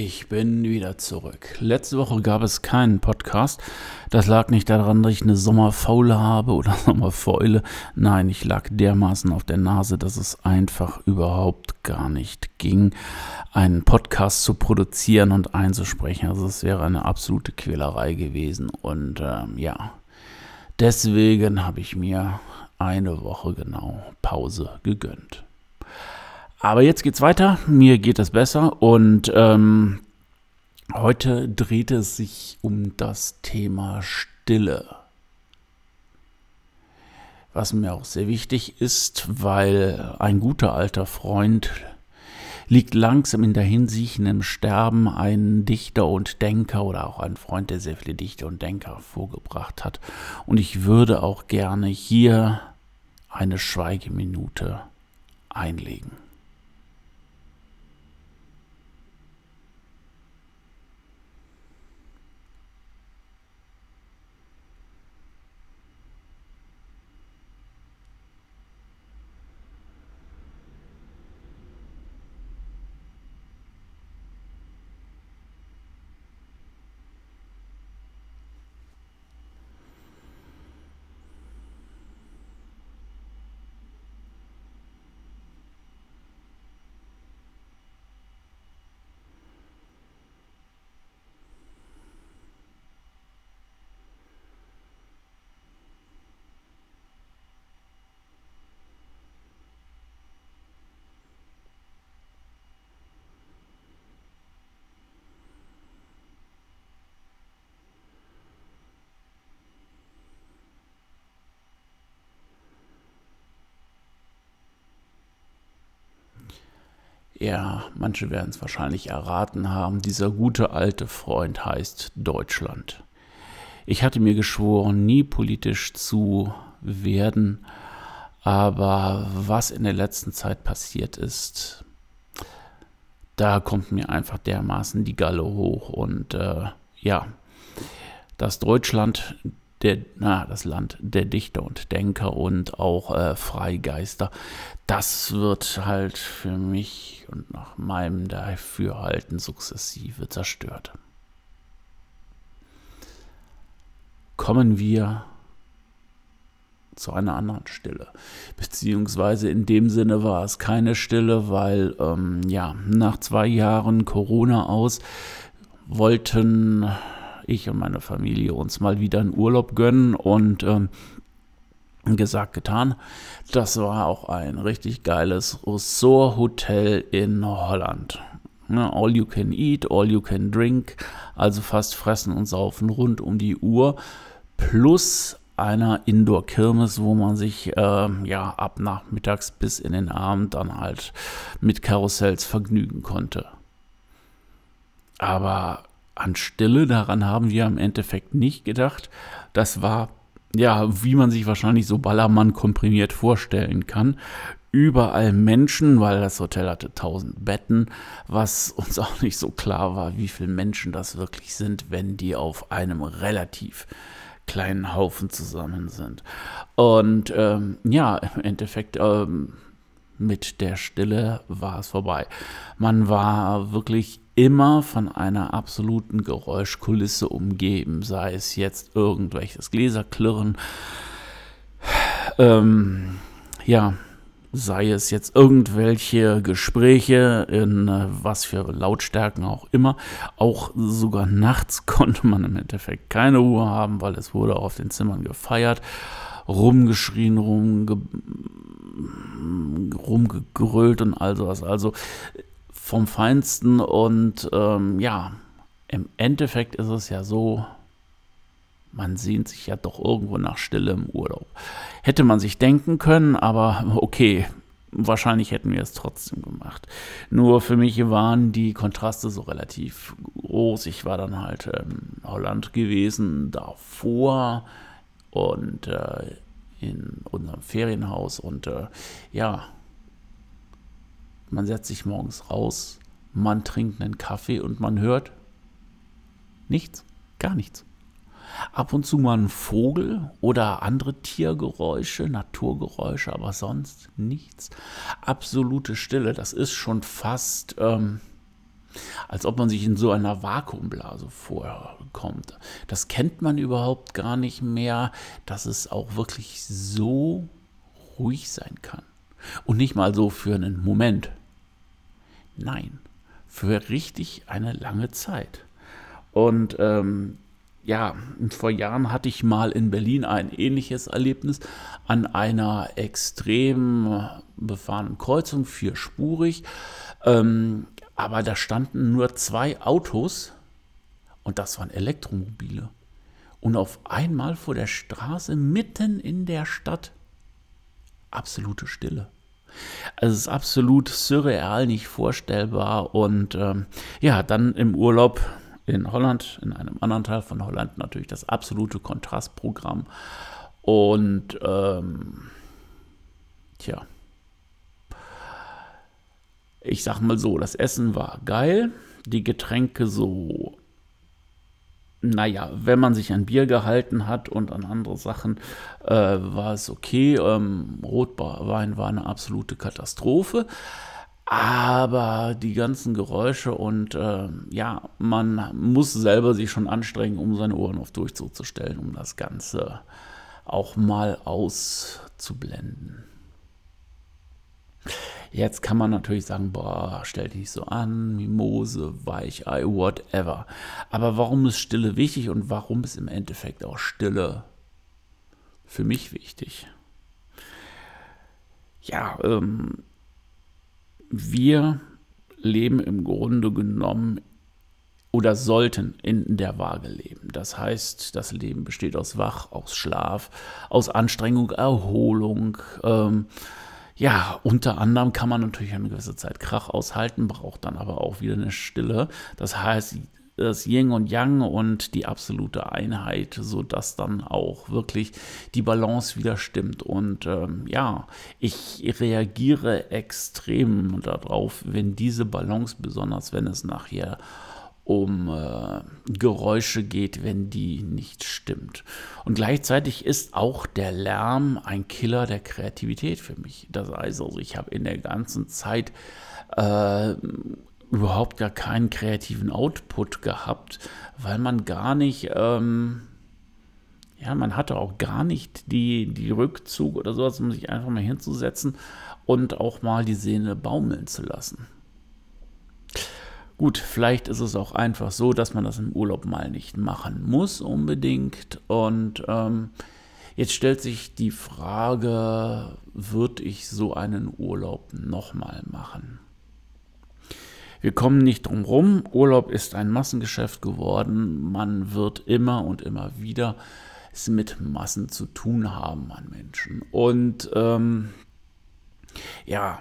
Ich bin wieder zurück. Letzte Woche gab es keinen Podcast. Das lag nicht daran, dass ich eine Sommerfaule habe oder Sommerfäule. Nein, ich lag dermaßen auf der Nase, dass es einfach überhaupt gar nicht ging, einen Podcast zu produzieren und einzusprechen. Also es wäre eine absolute Quälerei gewesen. Und ähm, ja, deswegen habe ich mir eine Woche genau Pause gegönnt. Aber jetzt geht's weiter. Mir geht es besser und ähm, heute dreht es sich um das Thema Stille. Was mir auch sehr wichtig ist, weil ein guter alter Freund liegt langsam in im Sterben ein Dichter und Denker oder auch ein Freund, der sehr viele Dichter und Denker vorgebracht hat. Und ich würde auch gerne hier eine Schweigeminute einlegen. Ja, manche werden es wahrscheinlich erraten haben. Dieser gute alte Freund heißt Deutschland. Ich hatte mir geschworen, nie politisch zu werden, aber was in der letzten Zeit passiert ist, da kommt mir einfach dermaßen die Galle hoch und äh, ja, dass Deutschland der, na, das Land der Dichter und Denker und auch äh, Freigeister. Das wird halt für mich und nach meinem Dafürhalten sukzessive zerstört. Kommen wir zu einer anderen Stille. Beziehungsweise in dem Sinne war es keine Stille, weil ähm, ja, nach zwei Jahren Corona aus wollten ich und meine Familie uns mal wieder einen Urlaub gönnen und ähm, gesagt, getan. Das war auch ein richtig geiles Resort-Hotel in Holland. Ne, all you can eat, all you can drink, also fast fressen und saufen rund um die Uhr, plus einer Indoor-Kirmes, wo man sich äh, ja ab nachmittags bis in den Abend dann halt mit Karussells vergnügen konnte. Aber an Stille, daran haben wir im Endeffekt nicht gedacht. Das war, ja, wie man sich wahrscheinlich so Ballermann komprimiert vorstellen kann. Überall Menschen, weil das Hotel hatte 1000 Betten, was uns auch nicht so klar war, wie viele Menschen das wirklich sind, wenn die auf einem relativ kleinen Haufen zusammen sind. Und ähm, ja, im Endeffekt ähm, mit der Stille war es vorbei. Man war wirklich immer von einer absoluten Geräuschkulisse umgeben, sei es jetzt irgendwelches Gläserklirren, ähm, ja, sei es jetzt irgendwelche Gespräche in äh, was für Lautstärken auch immer. Auch sogar nachts konnte man im Endeffekt keine Ruhe haben, weil es wurde auf den Zimmern gefeiert, rumgeschrien, rumge rumgegrölt und all sowas. Also vom Feinsten und ähm, ja, im Endeffekt ist es ja so, man sehnt sich ja doch irgendwo nach Stille im Urlaub. Hätte man sich denken können, aber okay, wahrscheinlich hätten wir es trotzdem gemacht. Nur für mich waren die Kontraste so relativ groß. Ich war dann halt in Holland gewesen, davor und äh, in unserem Ferienhaus und äh, ja, man setzt sich morgens raus, man trinkt einen Kaffee und man hört nichts, gar nichts. Ab und zu mal ein Vogel oder andere Tiergeräusche, Naturgeräusche, aber sonst nichts. Absolute Stille, das ist schon fast, ähm, als ob man sich in so einer Vakuumblase vorkommt. Das kennt man überhaupt gar nicht mehr, dass es auch wirklich so ruhig sein kann. Und nicht mal so für einen Moment. Nein, für richtig eine lange Zeit. Und ähm, ja, vor Jahren hatte ich mal in Berlin ein ähnliches Erlebnis an einer extrem befahrenen Kreuzung, vierspurig. Ähm, aber da standen nur zwei Autos und das waren Elektromobile. Und auf einmal vor der Straße, mitten in der Stadt, absolute Stille. Also es ist absolut surreal, nicht vorstellbar. Und ähm, ja, dann im Urlaub in Holland, in einem anderen Teil von Holland natürlich das absolute Kontrastprogramm. Und ähm, tja, ich sag mal so, das Essen war geil, die Getränke so, naja, wenn man sich an Bier gehalten hat und an andere Sachen, äh, war es okay. Ähm, Rotwein war eine absolute Katastrophe. Aber die ganzen Geräusche und äh, ja, man muss selber sich schon anstrengen, um seine Ohren auf Durchzug zu stellen, um das Ganze auch mal auszublenden. Jetzt kann man natürlich sagen, boah, stell dich so an, Mimose, Weichei, whatever. Aber warum ist Stille wichtig und warum ist im Endeffekt auch Stille für mich wichtig? Ja, ähm, wir leben im Grunde genommen oder sollten in der Waage leben. Das heißt, das Leben besteht aus Wach, aus Schlaf, aus Anstrengung, Erholung. Ähm, ja, unter anderem kann man natürlich eine gewisse Zeit Krach aushalten, braucht dann aber auch wieder eine Stille. Das heißt, das Yin und Yang und die absolute Einheit, sodass dann auch wirklich die Balance wieder stimmt. Und ähm, ja, ich reagiere extrem darauf, wenn diese Balance, besonders wenn es nachher um äh, Geräusche geht, wenn die nicht stimmt. Und gleichzeitig ist auch der Lärm ein Killer der Kreativität für mich. Das heißt also, ich habe in der ganzen Zeit äh, überhaupt gar keinen kreativen Output gehabt, weil man gar nicht, ähm, ja, man hatte auch gar nicht die, die Rückzug oder sowas, um sich einfach mal hinzusetzen und auch mal die Sehne baumeln zu lassen. Gut, vielleicht ist es auch einfach so, dass man das im Urlaub mal nicht machen muss unbedingt. Und ähm, jetzt stellt sich die Frage, würde ich so einen Urlaub nochmal machen? Wir kommen nicht drum rum. Urlaub ist ein Massengeschäft geworden. Man wird immer und immer wieder es mit Massen zu tun haben an Menschen. Und ähm, ja,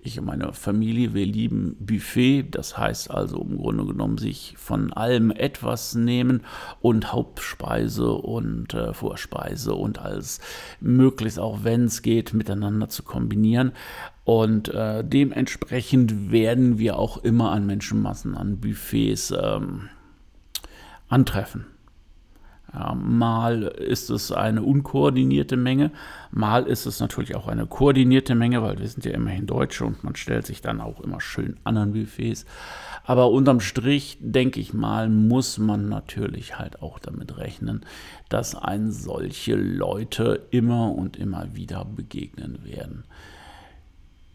ich und meine Familie, wir lieben Buffet, das heißt also im Grunde genommen sich von allem etwas nehmen und Hauptspeise und äh, Vorspeise und alles möglichst auch wenn es geht miteinander zu kombinieren. Und äh, dementsprechend werden wir auch immer an Menschenmassen, an Buffets ähm, antreffen. Ja, mal ist es eine unkoordinierte Menge, mal ist es natürlich auch eine koordinierte Menge, weil wir sind ja immerhin Deutsche und man stellt sich dann auch immer schön an an Buffets. Aber unterm Strich, denke ich mal, muss man natürlich halt auch damit rechnen, dass ein solche Leute immer und immer wieder begegnen werden.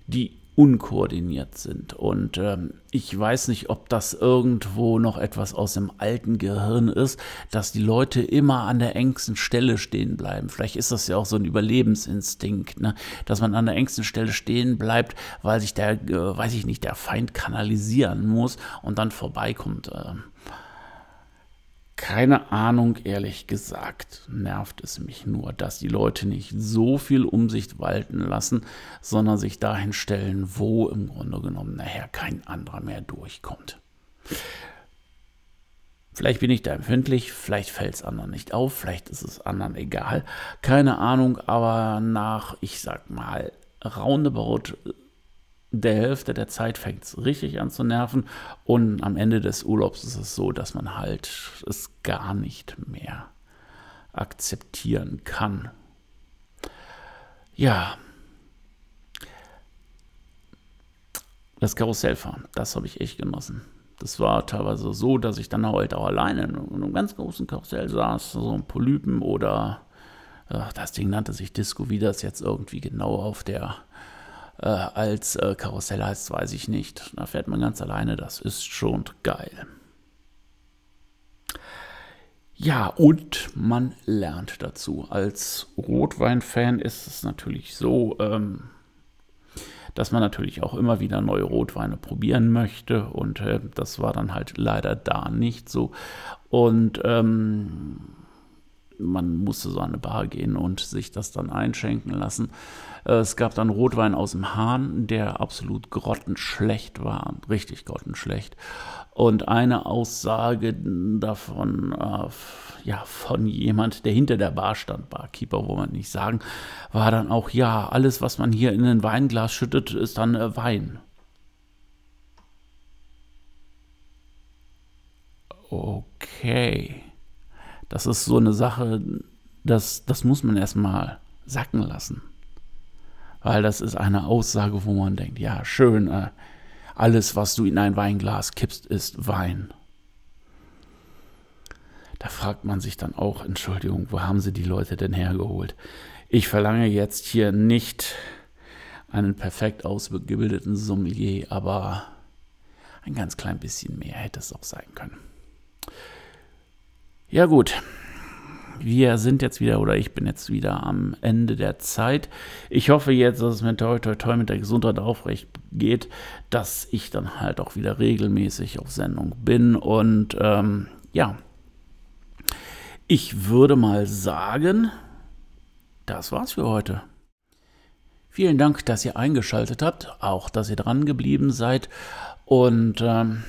Die unkoordiniert sind. Und ähm, ich weiß nicht, ob das irgendwo noch etwas aus dem alten Gehirn ist, dass die Leute immer an der engsten Stelle stehen bleiben. Vielleicht ist das ja auch so ein Überlebensinstinkt, ne? dass man an der engsten Stelle stehen bleibt, weil sich der, äh, weiß ich nicht, der Feind kanalisieren muss und dann vorbeikommt. Äh, keine Ahnung, ehrlich gesagt, nervt es mich nur, dass die Leute nicht so viel um sich walten lassen, sondern sich dahin stellen, wo im Grunde genommen nachher kein anderer mehr durchkommt. Vielleicht bin ich da empfindlich, vielleicht fällt es anderen nicht auf, vielleicht ist es anderen egal. Keine Ahnung, aber nach, ich sag mal, roundabout der Hälfte der Zeit fängt es richtig an zu nerven und am Ende des Urlaubs ist es so, dass man halt es gar nicht mehr akzeptieren kann. Ja, das Karussellfahren, das habe ich echt genossen. Das war teilweise so, dass ich dann halt auch alleine in einem ganz großen Karussell saß, so ein Polypen oder ach, das Ding nannte sich Disco, wie das jetzt irgendwie genau auf der äh, als äh, Karussell heißt, weiß ich nicht. Da fährt man ganz alleine, das ist schon geil. Ja, und man lernt dazu. Als Rotwein-Fan ist es natürlich so, ähm, dass man natürlich auch immer wieder neue Rotweine probieren möchte. Und äh, das war dann halt leider da nicht so. Und ähm, man musste so an eine Bar gehen und sich das dann einschenken lassen. Äh, es gab dann Rotwein aus dem Hahn, der absolut grottenschlecht war, richtig grottenschlecht. Und eine Aussage davon, äh, ja, von jemand, der hinter der Bar stand, Barkeeper, wo man nicht sagen, war dann auch, ja, alles, was man hier in ein Weinglas schüttet, ist dann äh, Wein. Okay. Das ist so eine Sache, das, das muss man erstmal sacken lassen. Weil das ist eine Aussage, wo man denkt, ja, schön, äh, alles, was du in ein Weinglas kippst, ist Wein. Da fragt man sich dann auch, Entschuldigung, wo haben sie die Leute denn hergeholt? Ich verlange jetzt hier nicht einen perfekt ausgebildeten Sommelier, aber ein ganz klein bisschen mehr hätte es auch sein können. Ja gut, wir sind jetzt wieder oder ich bin jetzt wieder am Ende der Zeit. Ich hoffe jetzt, dass es mir toi toi toi mit der Gesundheit aufrecht geht, dass ich dann halt auch wieder regelmäßig auf Sendung bin. Und ähm, ja, ich würde mal sagen, das war's für heute. Vielen Dank, dass ihr eingeschaltet habt, auch dass ihr dran geblieben seid. Und ähm,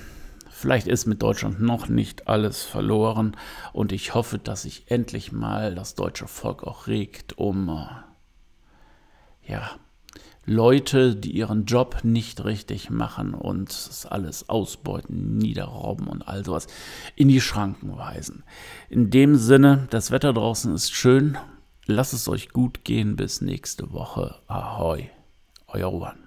Vielleicht ist mit Deutschland noch nicht alles verloren und ich hoffe, dass sich endlich mal das deutsche Volk auch regt, um äh, ja, Leute, die ihren Job nicht richtig machen und das alles ausbeuten, niederrauben und all sowas, in die Schranken weisen. In dem Sinne, das Wetter draußen ist schön. Lasst es euch gut gehen. Bis nächste Woche. Ahoi. Euer Ruan.